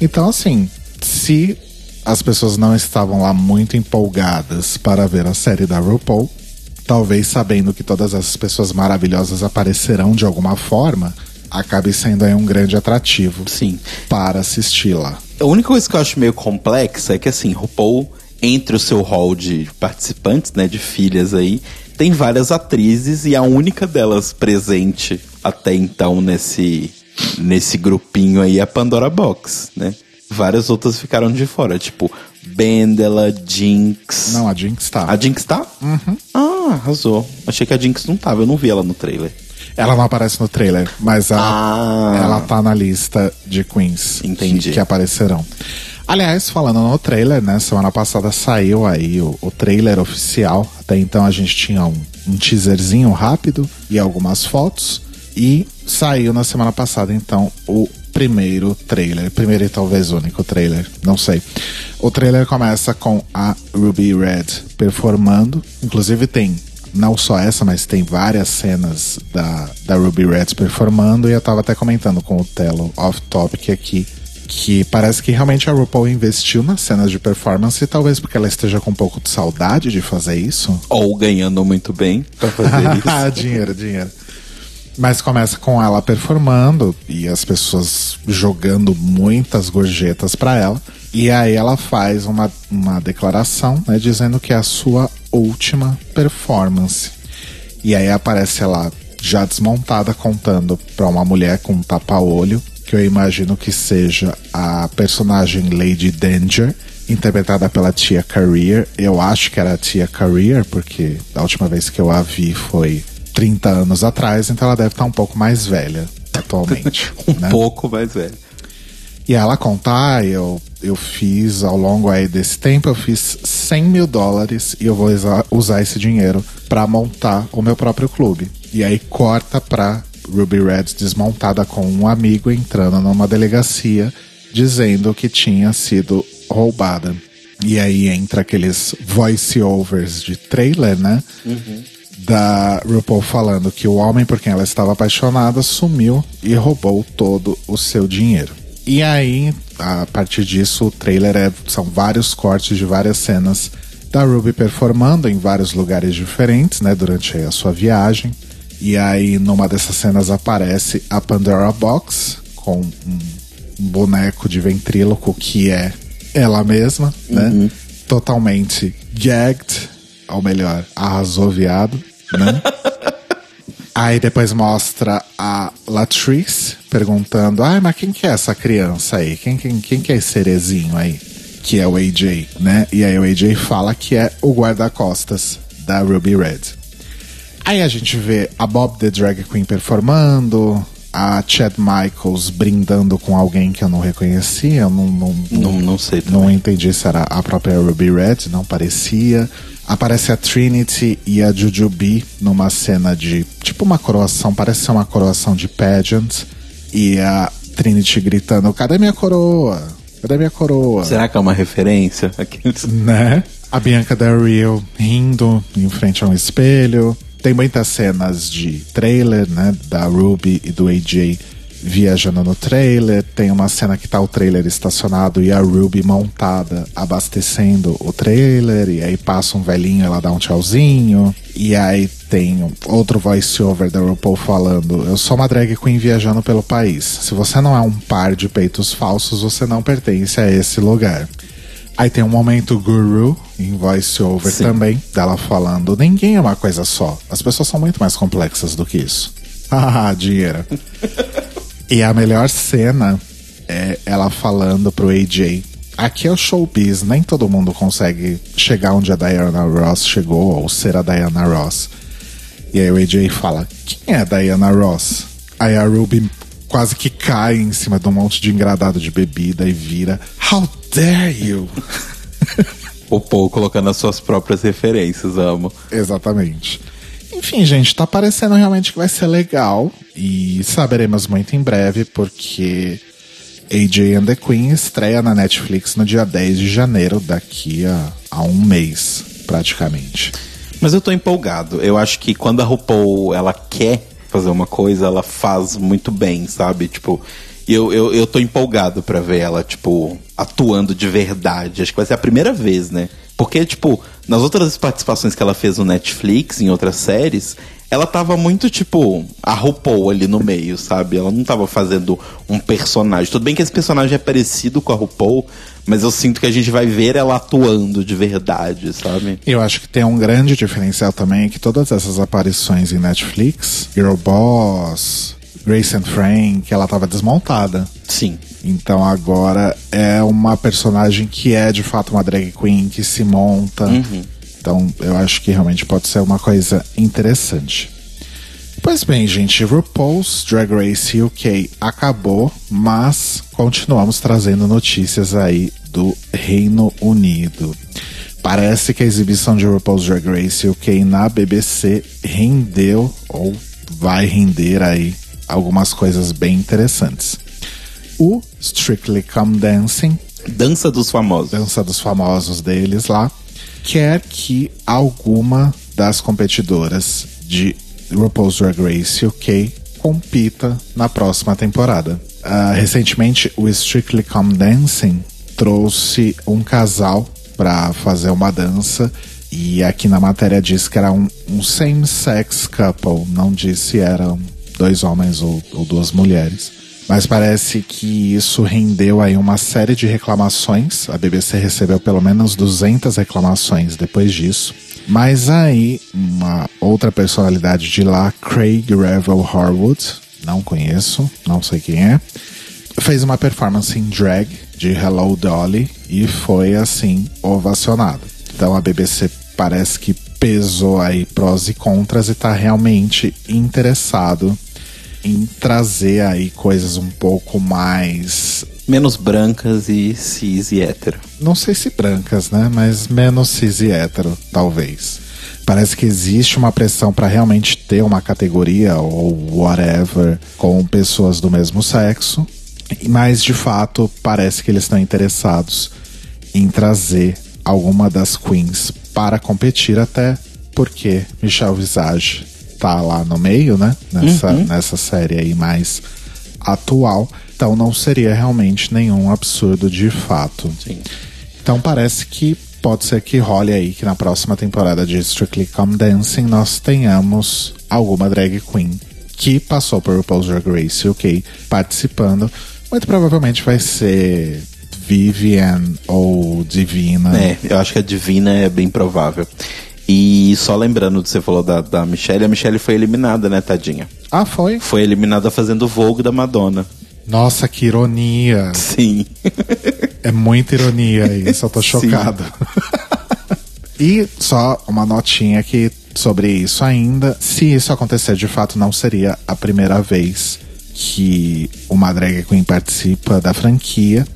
Então, assim, se as pessoas não estavam lá muito empolgadas para ver a série da RuPaul, talvez sabendo que todas essas pessoas maravilhosas aparecerão de alguma forma, acabe sendo aí um grande atrativo Sim. para assisti-la. A única coisa que eu acho meio complexa é que, assim, RuPaul, entre o seu hall de participantes, né, de filhas aí, tem várias atrizes e a única delas presente até então nesse, nesse grupinho aí é a Pandora Box, né? Várias outras ficaram de fora, tipo Bendela, Jinx. Não, a Jinx tá. A Jinx tá? Uhum. Ah, arrasou. Achei que a Jinx não tava, eu não vi ela no trailer. Ela não aparece no trailer, mas ela, Ah. ela tá na lista de queens Entendi. Que, que aparecerão. Aliás, falando no trailer, né? Semana passada saiu aí o, o trailer oficial. Até então a gente tinha um, um teaserzinho rápido e algumas fotos. E saiu na semana passada, então, o primeiro trailer. Primeiro e talvez único trailer, não sei. O trailer começa com a Ruby Red performando. Inclusive tem não só essa, mas tem várias cenas da, da Ruby Red performando. E eu tava até comentando com o Telo off-topic aqui que parece que realmente a RuPaul investiu nas cenas de performance, talvez porque ela esteja com um pouco de saudade de fazer isso. Ou ganhando muito bem pra fazer isso. dinheiro, dinheiro. Mas começa com ela performando e as pessoas jogando muitas gorjetas pra ela. E aí ela faz uma, uma declaração, né, dizendo que é a sua última performance. E aí aparece ela já desmontada contando pra uma mulher com um tapa-olho, que eu imagino que seja a personagem Lady Danger, interpretada pela Tia Career. Eu acho que era a Tia Career, porque a última vez que eu a vi foi 30 anos atrás, então ela deve estar um pouco mais velha atualmente. um né? pouco mais velho. E ela contar, eu, eu fiz ao longo aí desse tempo, eu fiz 100 mil dólares e eu vou usar, esse dinheiro para montar o meu próprio clube. E aí corta pra Ruby Red desmontada com um amigo entrando numa delegacia dizendo que tinha sido roubada. E aí entra aqueles voice-overs de trailer, né? Da RuPaul falando que o homem por quem ela estava apaixonada sumiu e roubou todo o seu dinheiro. E aí, a partir disso, o trailer é, são vários cortes de várias cenas da Ruby performando em vários lugares diferentes, né, durante a sua viagem. E aí, numa dessas cenas aparece a Pandora Box com um, boneco de ventríloco que é ela mesma, né? Totalmente gagged, ou melhor, arrasou viado, né? Aí depois mostra a Latrice perguntando: Ai, mas quem que é essa criança aí? Quem, quem, quem que é esse cerezinho aí? Que é o AJ, né? E aí o AJ fala que é o guarda-costas da Ruby Red. Aí a gente vê a Bob the Drag Queen performando, a Chad Michaels brindando com alguém que eu não reconhecia, eu não, não, Não, não sei também. não entendi se era a própria Ruby Red, não parecia. Aparece a Trinity e a Jujubee numa cena de tipo uma coroação, parece ser uma coroação de pageant. E a Trinity gritando: Cadê minha coroa? Cadê minha coroa? Será que é uma referência? Aqueles... Né? A Bianca Del Rio rindo em frente a um espelho. Tem muitas cenas de trailer, né? Da Ruby e do AJ viajando no trailer. Tem uma cena que tá o trailer estacionado e a Ruby montada abastecendo o trailer. E aí passa um velhinho, ela dá um tchauzinho. E aí tem outro voice-over da RuPaul falando: Eu sou uma drag queen viajando pelo país. Se você não é um par de peitos falsos, você não pertence a esse lugar. Aí tem um momento guru em voice-over também, dela falando: Ninguém é uma coisa só. As pessoas são muito mais complexas do que isso. Ah, dinheiro. E a melhor cena é ela falando pro AJ: Aqui é o showbiz, nem todo mundo consegue chegar onde a Diana Ross chegou ou ser a Diana Ross. E aí o AJ fala: Quem é a Diana Ross? Aí a Ruby quase que cai em cima de um monte de engradado de bebida e vira: How dare you! o Paul colocando as suas próprias referências, amo. Exatamente. Enfim, gente, tá parecendo realmente que vai ser legal. E saberemos muito em breve, porque AJ and the Queen estreia na Netflix no dia 10 de janeiro, daqui a, a um mês, praticamente. Mas eu tô empolgado. Eu acho que quando a RuPaul ela quer fazer uma coisa, ela faz muito bem, sabe? Tipo, eu, eu, eu tô empolgado para ver ela, tipo, atuando de verdade. Acho que vai ser a primeira vez, né? Porque, tipo, nas outras participações que ela fez no Netflix, em outras séries, ela tava muito, tipo, a RuPaul ali no meio, sabe? Ela não tava fazendo um personagem. Tudo bem que esse personagem é parecido com a RuPaul, mas eu sinto que a gente vai ver ela atuando de verdade, sabe? Eu acho que tem um grande diferencial também que todas essas aparições em Netflix, Girl Boss, Grace and Frank, ela tava desmontada. Sim. Então agora é uma personagem que é de fato uma drag queen, que se monta. Uhum. Então eu acho que realmente pode ser uma coisa interessante. Pois bem, gente, RuPaul's Drag Race UK acabou, mas continuamos trazendo notícias aí do Reino Unido. Parece que a exibição de RuPaul's Drag Race UK na BBC rendeu ou vai render aí algumas coisas bem interessantes. O Strictly Come Dancing, Dança dos Famosos, dança dos famosos deles lá, quer que alguma das competidoras de RuPaul's Drag Race UK compita na próxima temporada. Uh, recentemente, o Strictly Come Dancing trouxe um casal para fazer uma dança e aqui na matéria diz que era um, um same-sex couple, não disse se eram dois homens ou, ou duas mulheres. Mas parece que isso rendeu aí uma série de reclamações. A BBC recebeu pelo menos 200 reclamações depois disso. Mas aí, uma outra personalidade de lá, Craig Revel Harwood, não conheço, não sei quem é, fez uma performance em drag de Hello Dolly e foi assim ovacionado. Então a BBC parece que pesou aí prós e contras e tá realmente interessado em trazer aí coisas um pouco mais. Menos brancas e cis e hétero. Não sei se brancas, né? Mas menos cis e hétero, talvez. Parece que existe uma pressão para realmente ter uma categoria ou whatever com pessoas do mesmo sexo. Mas de fato parece que eles estão interessados em trazer alguma das queens para competir, até porque Michelle Visage tá lá no meio, né? Nessa, uhum. nessa série aí mais atual. Então não seria realmente nenhum absurdo de fato. Sim. Então parece que pode ser que role aí que na próxima temporada de Strictly Come Dancing nós tenhamos alguma drag queen que passou por RuPaul's Drag Race UK participando. Muito provavelmente vai ser Vivian ou Divina. É, eu acho que a Divina é bem provável. E só lembrando que você falou da, da Michelle, a Michelle foi eliminada, né, tadinha? Ah, foi? Foi eliminada fazendo Vogue da Madonna. Nossa, que ironia. Sim. é muita ironia isso, eu tô chocado. e só uma notinha aqui sobre isso ainda. Se isso acontecer de fato, não seria a primeira vez que uma drag queen participa da franquia,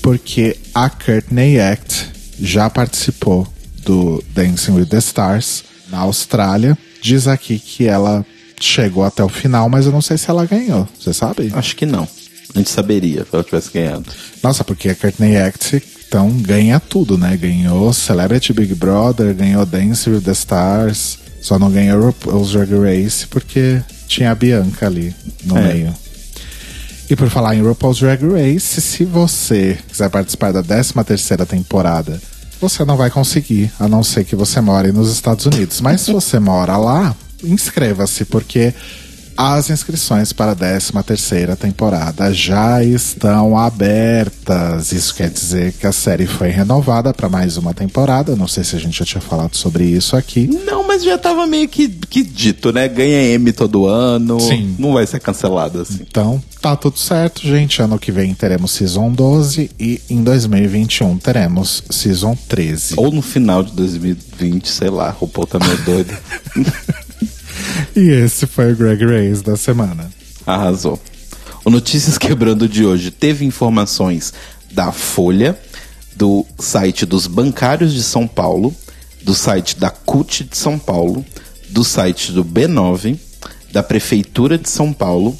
porque a Courtney Act já participou do Dancing with the Stars na Austrália. Diz aqui que ela chegou até o final, mas eu não sei se ela ganhou. Você sabe? Acho que não. A gente saberia se ela tivesse ganhado. Nossa, porque a Courtney Act então ganha tudo, né? Ganhou Celebrity Big Brother, ganhou Dancing with the Stars, Só não ganhou RuPaul's Drag Race porque tinha a Bianca ali no É. meio. E por falar em RuPaul's Drag Race, se você quiser participar da 13 terceira temporada, você não vai conseguir, a não ser que você more nos Estados Unidos. Mas se você mora lá, inscreva-se, porque as inscrições para a 13 terceira temporada já estão abertas. Isso quer dizer que a série foi renovada para mais uma temporada. Não sei se a gente já tinha falado sobre isso aqui. Não, mas já tava meio que, que dito, né? Ganha M todo ano. Sim. Não vai ser cancelado assim. Então, tá tudo certo, gente. Ano que vem teremos Season 12 e em 2021 teremos Season 13. Ou no final de 2020, sei lá, o RuPaul tá meio doido. E esse foi o Greg Race da semana. Arrasou. O Notícias Quebrando de hoje teve informações da Folha, do site dos bancários de São Paulo, do site da CUT de São Paulo, do site do B9, da Prefeitura de São Paulo,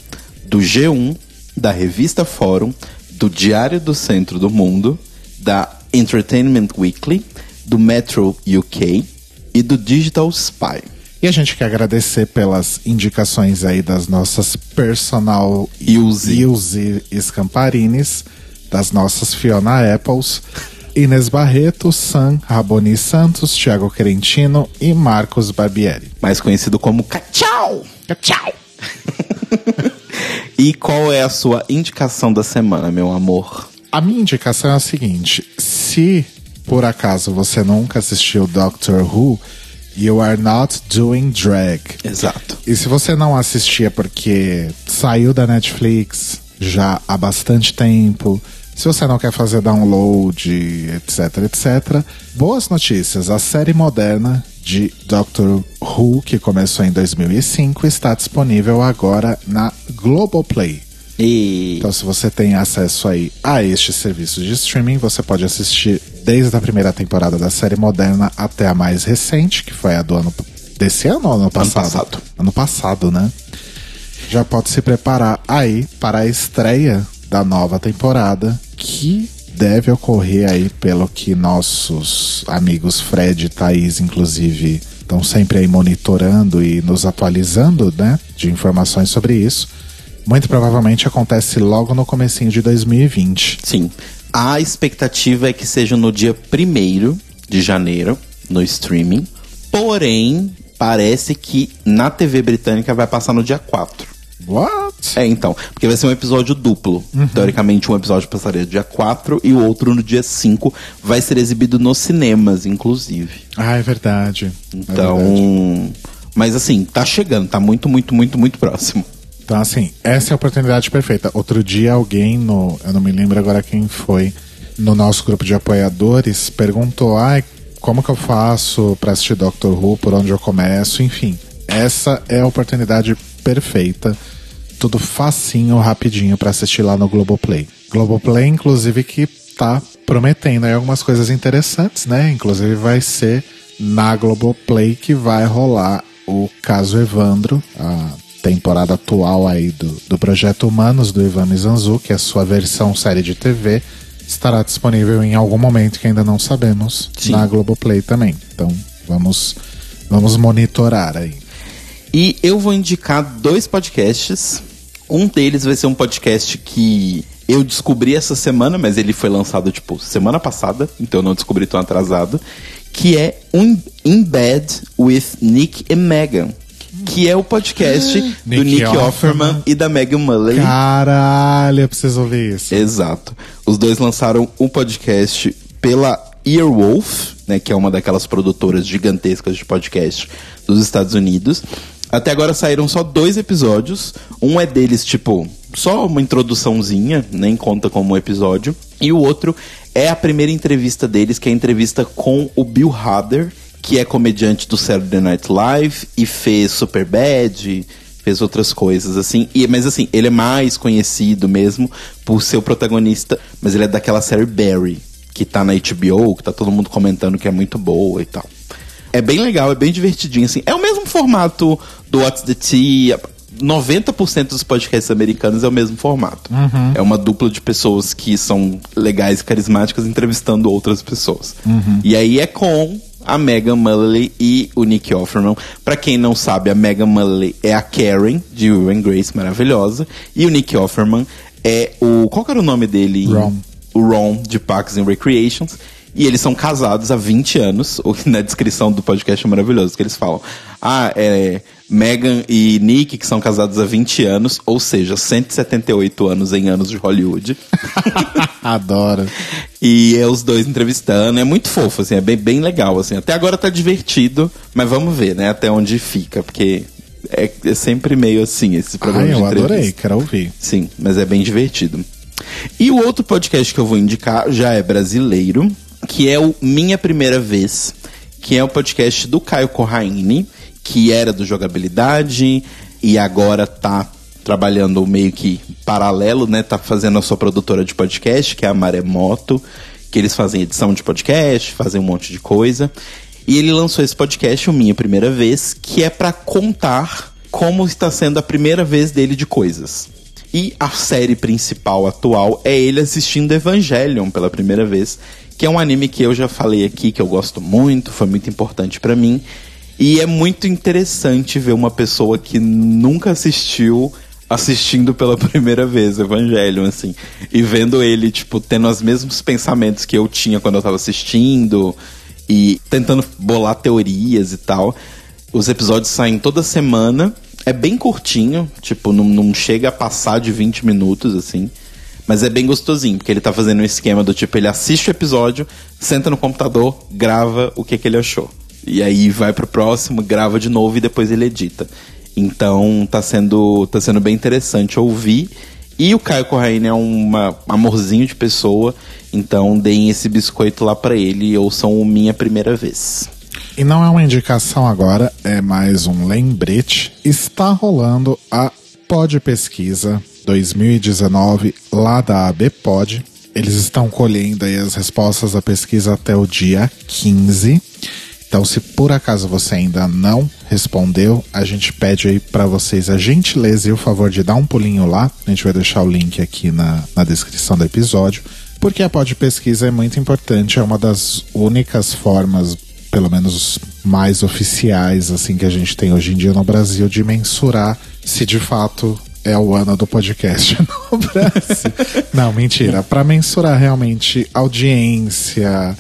do G1, da revista Fórum, do Diário do Centro do Mundo, da Entertainment Weekly, do Metro UK e do Digital Spy. E a gente quer agradecer pelas indicações aí das nossas personal Ilse. Ilse Scamparines, das nossas Fiona Apples, Inês Barreto, Sam Raboni Santos, Thiago Querentino e Marcos Barbieri. mais conhecido como Cachau. Cachau. e qual é a sua indicação da semana, meu amor? A minha indicação é a seguinte: se por acaso você nunca assistiu Doctor Who, you are not doing drag. Exato. E se você não assistia porque saiu da Netflix já há bastante tempo, se você não quer fazer download, etc, etc, boas notícias. A série moderna de Doctor Who, que começou em 2005, está disponível agora na Globoplay. E Então, se você tem acesso aí a este serviço de streaming, você pode assistir desde a primeira temporada da série moderna até a mais recente, que foi a do ano desse ano ou ano passado? passado. Ano passado, né? Já pode se preparar aí para a estreia da nova temporada, que deve ocorrer aí pelo que nossos amigos Fred e Thaís, inclusive, estão sempre aí monitorando e nos atualizando, né, de informações sobre isso. Muito provavelmente acontece logo no comecinho de 2020. sim, a expectativa é que seja no dia 1 de janeiro, no streaming. Porém, parece que na TV britânica vai passar no dia 4. What? É, então. Porque vai ser um episódio duplo. Teoricamente, um episódio passaria no dia 4 e o outro no dia 5. Vai ser exibido nos cinemas, inclusive. Ah, é verdade. É Então. verdade. mas assim, tá chegando, tá muito, muito, muito, muito próximo. Então, assim, essa é a oportunidade perfeita. Outro dia, alguém no. Eu não me lembro agora quem foi. No nosso grupo de apoiadores, perguntou: ai, como que eu faço pra assistir Doctor Who? Por onde eu começo? Enfim, essa é a oportunidade perfeita. Tudo facinho, rapidinho pra assistir lá no Globoplay. Globoplay, inclusive, que tá prometendo aí algumas coisas interessantes, né? Inclusive, vai ser na Globoplay que vai rolar o caso Evandro, a temporada atual aí do, do Projeto Humanos do Ivan Mizanzu, que é a sua versão série de TV, estará disponível em algum momento que ainda não sabemos Sim. na Globoplay também. Então vamos, vamos monitorar aí. E eu vou indicar dois podcasts. Um deles vai ser um podcast que eu descobri essa semana, mas ele foi lançado, tipo, semana passada, então eu não descobri tão atrasado. Que é um In Bed with Nick e Megan. Que é o podcast do Nick Nick Offerman Offerman. e da Megan Mullally. Caralho, eu preciso ouvir isso. Exato. Os dois lançaram um podcast pela Earwolf, né, que é uma daquelas produtoras gigantescas de podcast dos Estados Unidos. Até agora saíram só dois episódios. Um é deles, tipo, só uma introduçãozinha, nem conta como um episódio. E o outro é a primeira entrevista deles, que é a entrevista com o Bill Hader, que é comediante do Saturday Night Live e fez Superbad, fez outras coisas, assim. E, mas assim, ele é mais conhecido mesmo por ser o protagonista, mas ele é daquela série Barry, que tá na HBO, que tá todo mundo comentando que é muito boa e tal. É bem legal, é bem divertidinho, assim. É o mesmo formato do What's the Tea. 90% dos podcasts americanos é o mesmo formato. É uma dupla de pessoas que são legais e carismáticas entrevistando outras pessoas. E aí é com a Megan Mullally e o Nick Offerman. Pra quem não sabe, a Megan Mullally é a Karen, de Will and Grace, maravilhosa. E o Nick Offerman é o... Qual era o nome dele? Ron. O Ron, de Parks and Recreations. E eles são casados há 20 anos, o que na descrição do podcast é maravilhoso, que eles falam. Ah, é Megan e Nick, que são casados há 20 anos, ou seja, 178 anos em anos de Hollywood. Adoro. E é os dois entrevistando, é muito fofo, assim, é bem, bem legal, assim. Até agora tá divertido, mas vamos ver, né, até onde fica, porque é, é sempre meio assim esse programa Ai, de eu entrevista. adorei, quero ouvir. Sim, mas é bem divertido. E o outro podcast que eu vou indicar já é brasileiro, que é o Minha Primeira Vez, que é o podcast do Caio Corraine, que era do Jogabilidade e agora tá trabalhando meio que paralelo, né? Tá fazendo a sua produtora de podcast, que é a Maremoto, que eles fazem edição de podcast, fazem um monte de coisa. E ele lançou esse podcast, o Minha Primeira Vez, que é para contar como está sendo a primeira vez dele de coisas. E a série principal atual é ele assistindo Evangelion pela primeira vez, que é um anime que eu já falei aqui que eu gosto muito, foi muito importante pra mim. E é muito interessante ver uma pessoa que nunca assistiu assistindo pela primeira vez Evangelion, assim. E vendo ele, tipo, tendo os mesmos pensamentos que eu tinha quando eu tava assistindo. E tentando bolar teorias e tal. Os episódios saem toda semana. É bem curtinho, tipo, não, não chega a passar de 20 minutos, assim. Mas é bem gostosinho, porque ele tá fazendo um esquema do tipo, ele assiste o episódio, senta no computador, grava o que, que ele achou. E aí vai pro próximo, grava de novo e depois ele edita. Então tá sendo, tá sendo bem interessante ouvir. E o Caio Corraine é um amorzinho de pessoa, então deem esse biscoito lá para ele ouçam o Minha Primeira Vez. E não é uma indicação agora, é mais um lembrete. Está rolando a Pod Pesquisa 2019 lá da ABPod. Eles estão colhendo aí as respostas da pesquisa até o dia 15. Então, se por acaso você ainda não respondeu, a gente pede aí para vocês a gentileza e o favor de dar um pulinho lá. A gente vai deixar o link aqui na, na descrição do episódio. Porque a pod pesquisa é muito importante, é uma das únicas formas, pelo menos mais oficiais, assim, que a gente tem hoje em dia no Brasil, de mensurar se de fato é o ano do podcast no Brasil. Não, mentira. Para mensurar realmente audiência,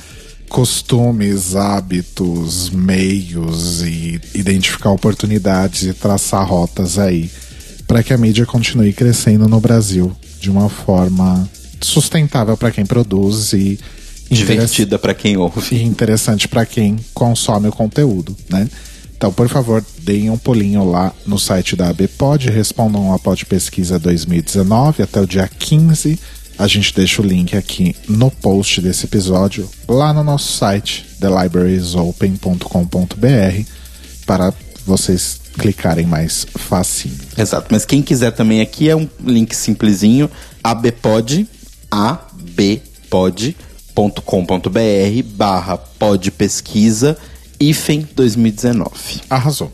costumes, hábitos, meios e identificar oportunidades e traçar rotas aí para que a mídia continue crescendo no Brasil de uma forma sustentável para quem produz e divertida para quem ouve e interessante para quem consome o conteúdo, né? Então, por favor, deem um pulinho lá no site da ABPod, respondam a Pod Pesquisa 2019 até o dia 15. A gente deixa o link aqui no post desse episódio, lá no nosso site, thelibrariesopen.com.br, para vocês clicarem mais facinho. Exato, mas quem quiser também aqui é um link simplesinho, abpod, abpod.com.br barra podpesquisa IFEM 2019. Arrasou.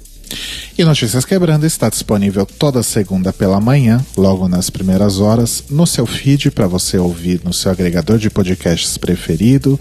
E Notícias Quebrando está disponível toda segunda pela manhã, logo nas primeiras horas, no seu feed para você ouvir no seu agregador de podcasts preferido,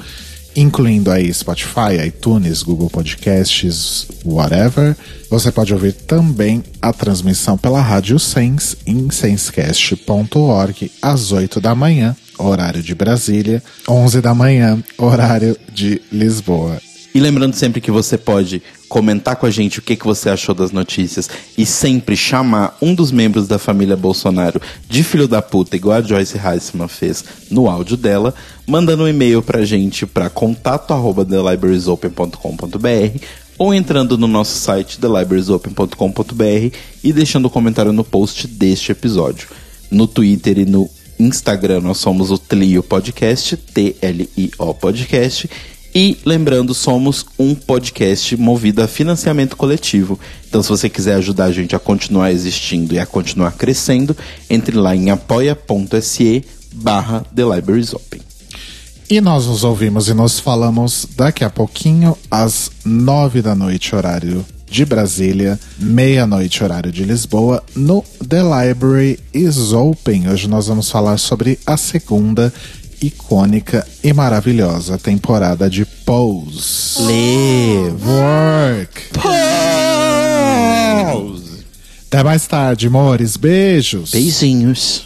incluindo aí Spotify, iTunes, Google Podcasts, whatever. Você pode ouvir também a transmissão pela Rádio Sens em senscast.org às 8 da manhã, horário de Brasília, 11 da manhã, horário de Lisboa. E lembrando sempre que você pode comentar com a gente o que, que você achou das notícias e sempre chamar um dos membros da família Bolsonaro de filho da puta, igual a Joyce Heisman fez no áudio dela, mandando um e-mail pra gente para contato arroba thelibrariesopen.com.br ou entrando no nosso site thelibrariesopen.com.br e deixando um comentário no post deste episódio. No Twitter e no Instagram nós somos o Tlio Podcast, T-L-I-O Podcast. E lembrando, somos um podcast movido a financiamento coletivo. Então, se você quiser ajudar a gente a continuar existindo e a continuar crescendo, entre lá em apoia.se barra The Libraries Open. E nós nos ouvimos e nos falamos daqui a pouquinho, às nove da noite, horário de Brasília, meia-noite, horário de Lisboa, no The Library is Open. Hoje nós vamos falar sobre a segunda icônica e maravilhosa temporada de Pose. Live. Work. Pose. Até mais tarde, amores. Beijos. Beijinhos.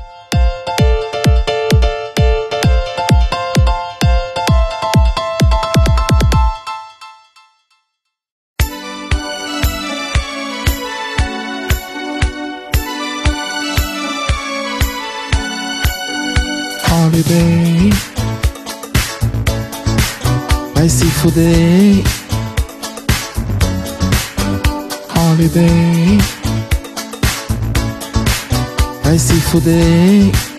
Holiday. Vai se fuder. Holiday. Vai se fuder.